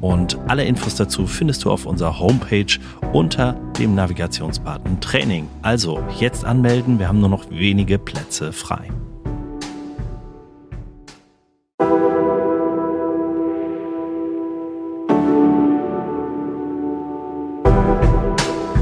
Und alle Infos dazu findest du auf unserer Homepage unter dem Navigationsbutton Training. Also jetzt anmelden. Wir haben nur noch wenige Plätze frei.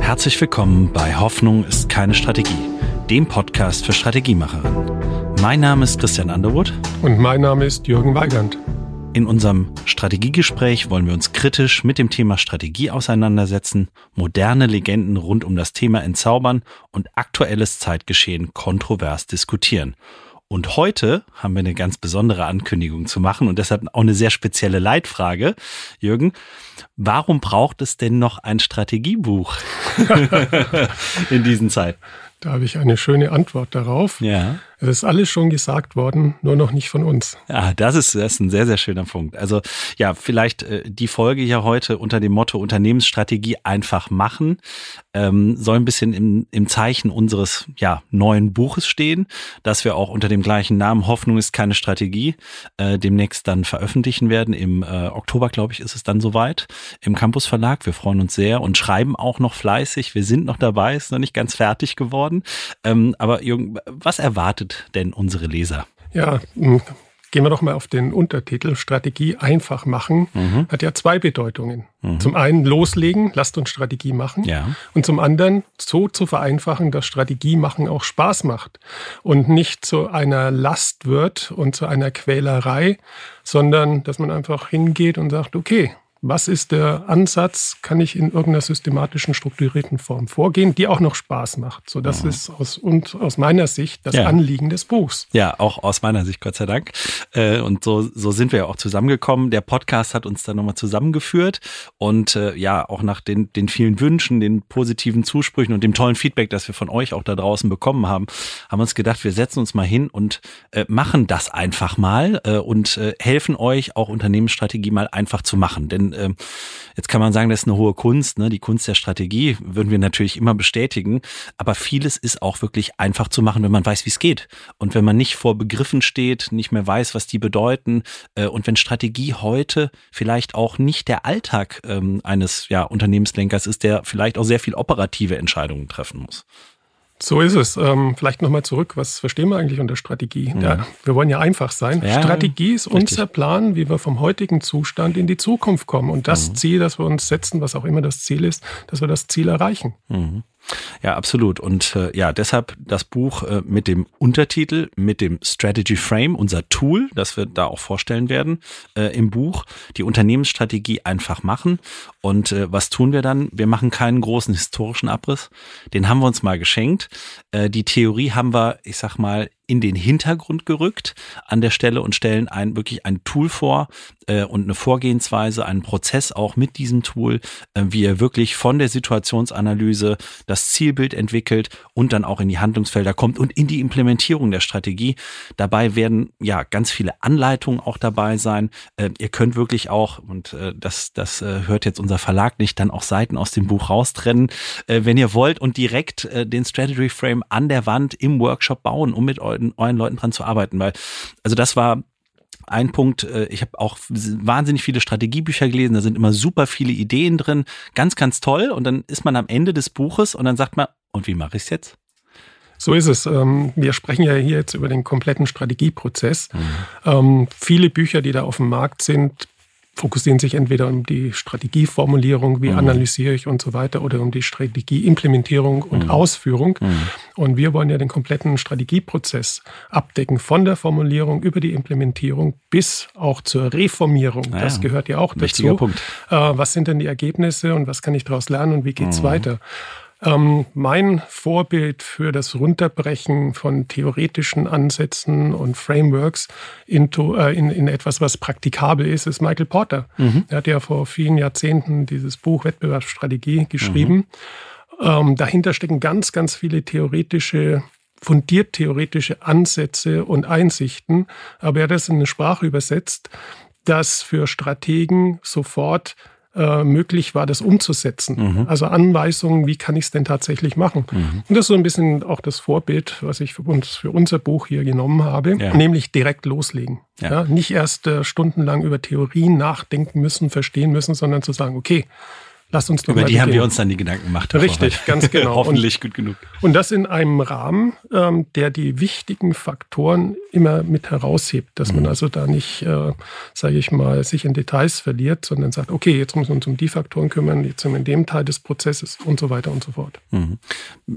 Herzlich willkommen bei Hoffnung ist keine Strategie, dem Podcast für Strategiemacherinnen. Mein Name ist Christian Underwood. Und mein Name ist Jürgen Weigand. In unserem Strategiegespräch wollen wir uns kritisch mit dem Thema Strategie auseinandersetzen, moderne Legenden rund um das Thema entzaubern und aktuelles Zeitgeschehen kontrovers diskutieren. Und heute haben wir eine ganz besondere Ankündigung zu machen und deshalb auch eine sehr spezielle Leitfrage. Jürgen, warum braucht es denn noch ein Strategiebuch in diesen Zeiten? Da habe ich eine schöne Antwort darauf. Ja. Es ist alles schon gesagt worden, nur noch nicht von uns. Ja, das ist, das ist ein sehr, sehr schöner Punkt. Also ja, vielleicht äh, die Folge hier heute unter dem Motto Unternehmensstrategie einfach machen, ähm, soll ein bisschen im, im Zeichen unseres ja, neuen Buches stehen, dass wir auch unter dem gleichen Namen Hoffnung ist keine Strategie äh, demnächst dann veröffentlichen werden. Im äh, Oktober, glaube ich, ist es dann soweit im Campus Verlag. Wir freuen uns sehr und schreiben auch noch fleißig. Wir sind noch dabei, ist noch nicht ganz fertig geworden. Ähm, aber Jürgen, was erwartet erwartet denn unsere Leser? Ja, hm, gehen wir doch mal auf den Untertitel Strategie einfach machen. Mhm. Hat ja zwei Bedeutungen. Mhm. Zum einen loslegen, lasst uns Strategie machen. Ja. Und zum anderen so zu vereinfachen, dass Strategie machen auch Spaß macht und nicht zu einer Last wird und zu einer Quälerei, sondern dass man einfach hingeht und sagt, okay, was ist der Ansatz? Kann ich in irgendeiner systematischen, strukturierten Form vorgehen, die auch noch Spaß macht? So, das mhm. ist aus, und aus meiner Sicht das ja. Anliegen des Buchs. Ja, auch aus meiner Sicht, Gott sei Dank. Äh, und so, so sind wir ja auch zusammengekommen. Der Podcast hat uns dann nochmal zusammengeführt und äh, ja, auch nach den, den vielen Wünschen, den positiven Zusprüchen und dem tollen Feedback, das wir von euch auch da draußen bekommen haben, haben uns gedacht, wir setzen uns mal hin und äh, machen das einfach mal und helfen euch auch Unternehmensstrategie mal einfach zu machen. Denn äh, jetzt kann man sagen, das ist eine hohe Kunst, ne? die Kunst der Strategie würden wir natürlich immer bestätigen, aber vieles ist auch wirklich einfach zu machen, wenn man weiß, wie es geht und wenn man nicht vor Begriffen steht, nicht mehr weiß, was die bedeuten äh, und wenn Strategie heute vielleicht auch nicht der Alltag ähm, eines ja, Unternehmenslenkers ist, der vielleicht auch sehr viel operative Entscheidungen treffen muss. So ist es. Ähm, vielleicht nochmal zurück. Was verstehen wir eigentlich unter Strategie? Mhm. Ja, wir wollen ja einfach sein. Ja, Strategie ist richtig. unser Plan, wie wir vom heutigen Zustand in die Zukunft kommen. Und das mhm. Ziel, das wir uns setzen, was auch immer das Ziel ist, dass wir das Ziel erreichen. Mhm. Ja, absolut. Und äh, ja, deshalb das Buch äh, mit dem Untertitel, mit dem Strategy Frame, unser Tool, das wir da auch vorstellen werden äh, im Buch, die Unternehmensstrategie einfach machen. Und äh, was tun wir dann? Wir machen keinen großen historischen Abriss. Den haben wir uns mal geschenkt. Äh, die Theorie haben wir, ich sag mal, in den Hintergrund gerückt an der Stelle und stellen ein wirklich ein Tool vor äh, und eine Vorgehensweise, einen Prozess auch mit diesem Tool, äh, wie er wirklich von der Situationsanalyse das Zielbild entwickelt und dann auch in die Handlungsfelder kommt und in die Implementierung der Strategie. Dabei werden ja ganz viele Anleitungen auch dabei sein. Äh, ihr könnt wirklich auch, und äh, das, das äh, hört jetzt unser Verlag nicht, dann auch Seiten aus dem Buch raustrennen, äh, wenn ihr wollt und direkt äh, den Strategy Frame an der Wand im Workshop bauen, um mit Leuten, euren Leuten dran zu arbeiten, weil, also das war ein Punkt, äh, ich habe auch wahnsinnig viele Strategiebücher gelesen, da sind immer super viele Ideen drin, ganz, ganz toll. Und dann ist man am Ende des Buches und dann sagt man, und wie mache ich es jetzt? So ist es. Ähm, wir sprechen ja hier jetzt über den kompletten Strategieprozess. Mhm. Ähm, viele Bücher, die da auf dem Markt sind, fokussieren sich entweder um die Strategieformulierung, wie mhm. analysiere ich und so weiter, oder um die Strategieimplementierung und mhm. Ausführung. Mhm. Und wir wollen ja den kompletten Strategieprozess abdecken, von der Formulierung über die Implementierung bis auch zur Reformierung. Naja, das gehört ja auch dazu. Punkt. Äh, was sind denn die Ergebnisse und was kann ich daraus lernen und wie geht's mhm. weiter? Ähm, mein Vorbild für das Runterbrechen von theoretischen Ansätzen und Frameworks into, äh, in, in etwas, was praktikabel ist, ist Michael Porter. Mhm. Er hat ja vor vielen Jahrzehnten dieses Buch Wettbewerbsstrategie geschrieben. Mhm. Ähm, dahinter stecken ganz, ganz viele theoretische fundiert theoretische Ansätze und Einsichten, aber er hat das in eine Sprache übersetzt, dass für Strategen sofort äh, möglich war, das umzusetzen. Mhm. Also Anweisungen, wie kann ich es denn tatsächlich machen? Mhm. Und das ist so ein bisschen auch das Vorbild, was ich für, uns, für unser Buch hier genommen habe, ja. nämlich direkt loslegen. Ja. ja nicht erst äh, stundenlang über Theorien nachdenken müssen, verstehen müssen, sondern zu sagen, okay, Lass uns doch Über die haben wir uns dann die Gedanken gemacht. Richtig, ganz genau. Hoffentlich und, gut genug. Und das in einem Rahmen, ähm, der die wichtigen Faktoren immer mit heraushebt, dass mhm. man also da nicht, äh, sage ich mal, sich in Details verliert, sondern sagt, okay, jetzt müssen wir uns um die Faktoren kümmern, jetzt sind wir in dem Teil des Prozesses und so weiter und so fort. Mhm.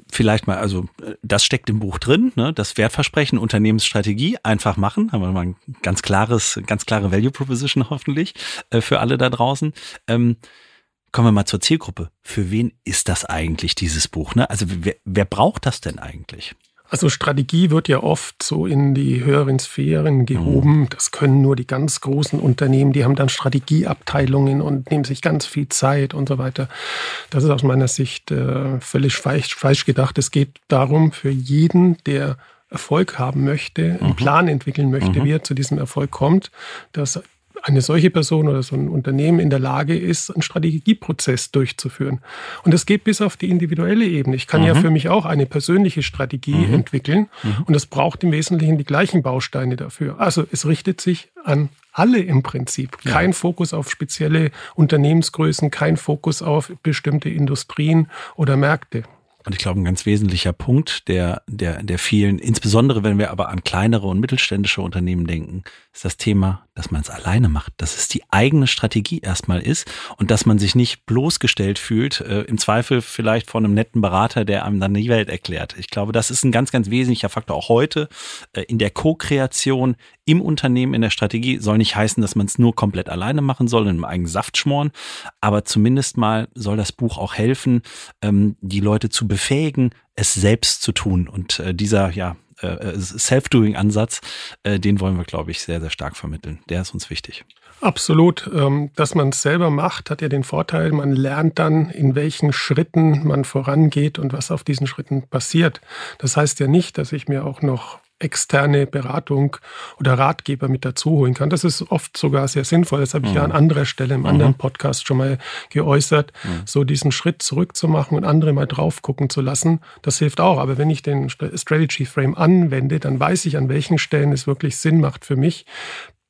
Vielleicht mal, also das steckt im Buch drin, ne? das Wertversprechen, Unternehmensstrategie, einfach machen, haben wir mal ein ganz klares, ganz klare Value Proposition hoffentlich äh, für alle da draußen. Ähm, Kommen wir mal zur Zielgruppe. Für wen ist das eigentlich, dieses Buch? Ne? Also wer, wer braucht das denn eigentlich? Also Strategie wird ja oft so in die höheren Sphären gehoben. Mhm. Das können nur die ganz großen Unternehmen, die haben dann Strategieabteilungen und nehmen sich ganz viel Zeit und so weiter. Das ist aus meiner Sicht äh, völlig falsch, falsch gedacht. Es geht darum, für jeden, der Erfolg haben möchte, einen mhm. Plan entwickeln möchte, mhm. wie er zu diesem Erfolg kommt, dass eine solche Person oder so ein Unternehmen in der Lage ist, einen Strategieprozess durchzuführen. Und das geht bis auf die individuelle Ebene. Ich kann mhm. ja für mich auch eine persönliche Strategie mhm. entwickeln mhm. und es braucht im Wesentlichen die gleichen Bausteine dafür. Also es richtet sich an alle im Prinzip. Kein ja. Fokus auf spezielle Unternehmensgrößen, kein Fokus auf bestimmte Industrien oder Märkte. Und ich glaube, ein ganz wesentlicher Punkt der, der, der vielen, insbesondere wenn wir aber an kleinere und mittelständische Unternehmen denken, ist das Thema, dass man es alleine macht, dass es die eigene Strategie erstmal ist und dass man sich nicht bloßgestellt fühlt, äh, im Zweifel vielleicht von einem netten Berater, der einem dann die Welt erklärt. Ich glaube, das ist ein ganz, ganz wesentlicher Faktor auch heute äh, in der Co-Kreation im Unternehmen, in der Strategie. Soll nicht heißen, dass man es nur komplett alleine machen soll, in einem eigenen Saft schmoren, aber zumindest mal soll das Buch auch helfen, ähm, die Leute zu befähigen, es selbst zu tun. Und äh, dieser, ja, äh, äh, Self-Doing-Ansatz, äh, den wollen wir, glaube ich, sehr, sehr stark vermitteln. Der ist uns wichtig. Absolut. Ähm, dass man es selber macht, hat ja den Vorteil, man lernt dann, in welchen Schritten man vorangeht und was auf diesen Schritten passiert. Das heißt ja nicht, dass ich mir auch noch externe Beratung oder Ratgeber mit dazu holen kann. Das ist oft sogar sehr sinnvoll. Das habe ich mhm. ja an anderer Stelle im anderen mhm. Podcast schon mal geäußert. Mhm. So diesen Schritt zurückzumachen und andere mal drauf gucken zu lassen, das hilft auch. Aber wenn ich den Strategy Frame anwende, dann weiß ich, an welchen Stellen es wirklich Sinn macht für mich,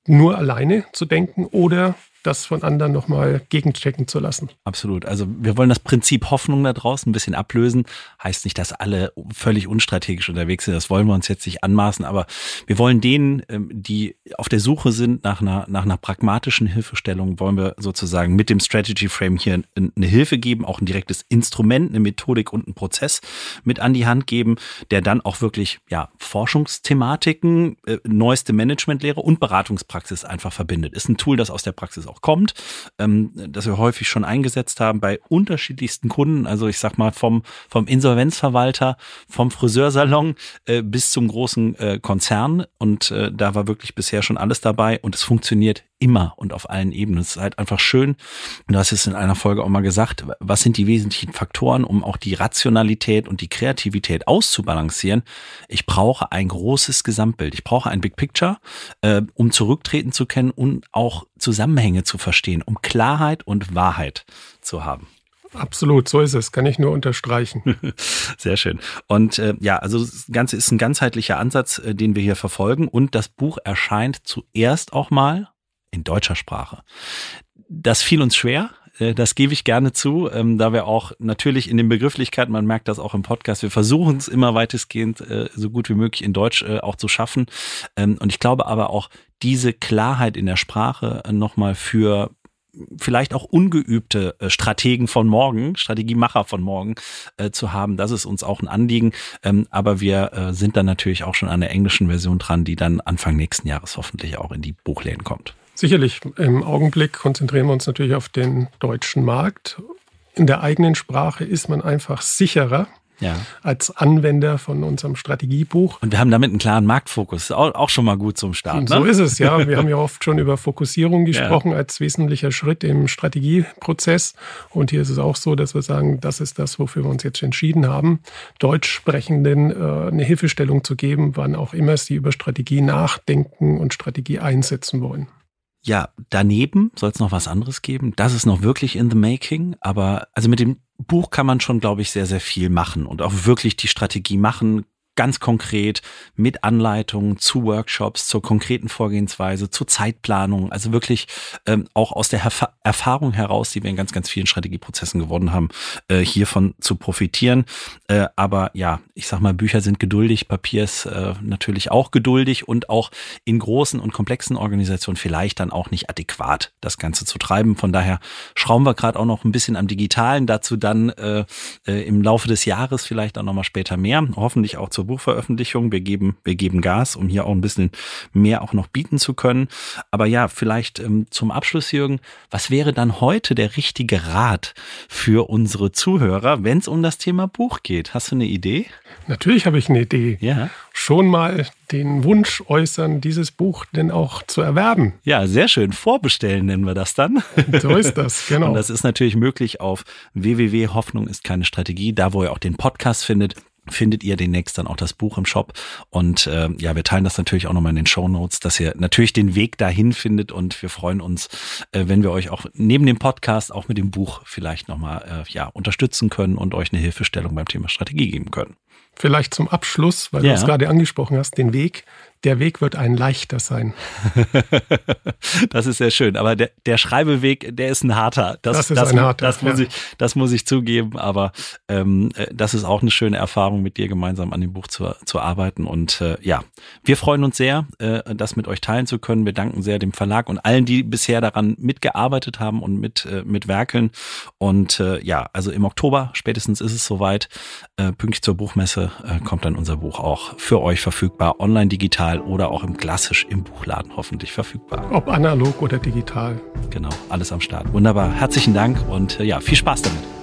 nur alleine zu denken oder das von anderen nochmal gegenchecken zu lassen. Absolut. Also wir wollen das Prinzip Hoffnung da draußen ein bisschen ablösen. Heißt nicht, dass alle völlig unstrategisch unterwegs sind. Das wollen wir uns jetzt nicht anmaßen. Aber wir wollen denen, ähm, die auf der Suche sind nach einer, nach einer pragmatischen Hilfestellung, wollen wir sozusagen mit dem Strategy Frame hier eine Hilfe geben, auch ein direktes Instrument, eine Methodik und einen Prozess mit an die Hand geben, der dann auch wirklich, ja, Forschungsthematiken, äh, neueste Managementlehre und Beratungspraxis einfach verbindet. Ist ein Tool, das aus der Praxis auch kommt, ähm, das wir häufig schon eingesetzt haben bei unterschiedlichsten Kunden. Also ich sag mal vom, vom Insolvenzverwalter, vom Friseursalon äh, bis zum großen äh, Konzern. Und äh, da war wirklich bisher schon alles dabei und es funktioniert immer und auf allen Ebenen. Es ist halt einfach schön. Du hast es in einer Folge auch mal gesagt, was sind die wesentlichen Faktoren, um auch die Rationalität und die Kreativität auszubalancieren? Ich brauche ein großes Gesamtbild. Ich brauche ein Big Picture, äh, um zurücktreten zu können und auch Zusammenhänge zu verstehen, um Klarheit und Wahrheit zu haben. Absolut, so ist es, kann ich nur unterstreichen. Sehr schön. Und äh, ja, also das Ganze ist ein ganzheitlicher Ansatz, äh, den wir hier verfolgen. Und das Buch erscheint zuerst auch mal in deutscher Sprache. Das fiel uns schwer, äh, das gebe ich gerne zu, ähm, da wir auch natürlich in den Begrifflichkeiten, man merkt das auch im Podcast, wir versuchen es immer weitestgehend äh, so gut wie möglich in Deutsch äh, auch zu schaffen. Ähm, und ich glaube aber auch, diese Klarheit in der Sprache nochmal für vielleicht auch ungeübte Strategen von morgen, Strategiemacher von morgen äh, zu haben. Das ist uns auch ein Anliegen. Ähm, aber wir äh, sind dann natürlich auch schon an der englischen Version dran, die dann Anfang nächsten Jahres hoffentlich auch in die Buchläden kommt. Sicherlich. Im Augenblick konzentrieren wir uns natürlich auf den deutschen Markt. In der eigenen Sprache ist man einfach sicherer, ja. als Anwender von unserem Strategiebuch. Und wir haben damit einen klaren Marktfokus. Auch, auch schon mal gut zum Start. Ne? So ist es, ja. Wir haben ja oft schon über Fokussierung gesprochen ja. als wesentlicher Schritt im Strategieprozess. Und hier ist es auch so, dass wir sagen, das ist das, wofür wir uns jetzt entschieden haben, Deutschsprechenden äh, eine Hilfestellung zu geben, wann auch immer sie über Strategie nachdenken und Strategie einsetzen wollen. Ja, daneben soll es noch was anderes geben. Das ist noch wirklich in the making. Aber also mit dem Buch kann man schon, glaube ich, sehr, sehr viel machen und auch wirklich die Strategie machen, ganz konkret mit Anleitungen zu Workshops, zur konkreten Vorgehensweise, zur Zeitplanung, also wirklich ähm, auch aus der Erf Erfahrung heraus, die wir in ganz, ganz vielen Strategieprozessen gewonnen haben, äh, hiervon zu profitieren. Äh, aber ja, ich sag mal, Bücher sind geduldig, Papier ist äh, natürlich auch geduldig und auch in großen und komplexen Organisationen vielleicht dann auch nicht adäquat, das Ganze zu treiben. Von daher schrauben wir gerade auch noch ein bisschen am Digitalen, dazu dann äh, äh, im Laufe des Jahres vielleicht auch nochmal später mehr, hoffentlich auch zur Buchveröffentlichung. Wir geben, wir geben Gas, um hier auch ein bisschen mehr auch noch bieten zu können. Aber ja, vielleicht ähm, zum Abschluss, Jürgen, was wäre dann heute der richtige Rat für unsere Zuhörer, wenn es um das Thema Buch geht? Hast du eine Idee? Natürlich habe ich eine Idee. Ja. Schon mal den Wunsch äußern, dieses Buch denn auch zu erwerben. Ja, sehr schön. Vorbestellen nennen wir das dann. So ist das, genau. Und das ist natürlich möglich auf www.hoffnung ist keine Strategie, da wo ihr auch den Podcast findet findet ihr demnächst dann auch das Buch im Shop. Und äh, ja, wir teilen das natürlich auch nochmal in den Show Notes, dass ihr natürlich den Weg dahin findet. Und wir freuen uns, äh, wenn wir euch auch neben dem Podcast auch mit dem Buch vielleicht nochmal äh, ja, unterstützen können und euch eine Hilfestellung beim Thema Strategie geben können. Vielleicht zum Abschluss, weil ja. du es gerade angesprochen hast, den Weg der Weg wird ein leichter sein. das ist sehr schön. Aber der, der Schreibeweg, der ist ein harter. Das, das ist das, ein harter. Das muss, ja. ich, das muss ich zugeben. Aber ähm, äh, das ist auch eine schöne Erfahrung, mit dir gemeinsam an dem Buch zu, zu arbeiten. Und äh, ja, wir freuen uns sehr, äh, das mit euch teilen zu können. Wir danken sehr dem Verlag und allen, die bisher daran mitgearbeitet haben und mit, äh, mit werkeln. Und äh, ja, also im Oktober spätestens ist es soweit. Äh, pünktlich zur Buchmesse äh, kommt dann unser Buch auch für euch verfügbar, online, digital digital oder auch im klassisch im Buchladen hoffentlich verfügbar. Ob analog oder digital. Genau, alles am Start. Wunderbar. Herzlichen Dank und äh, ja, viel Spaß damit.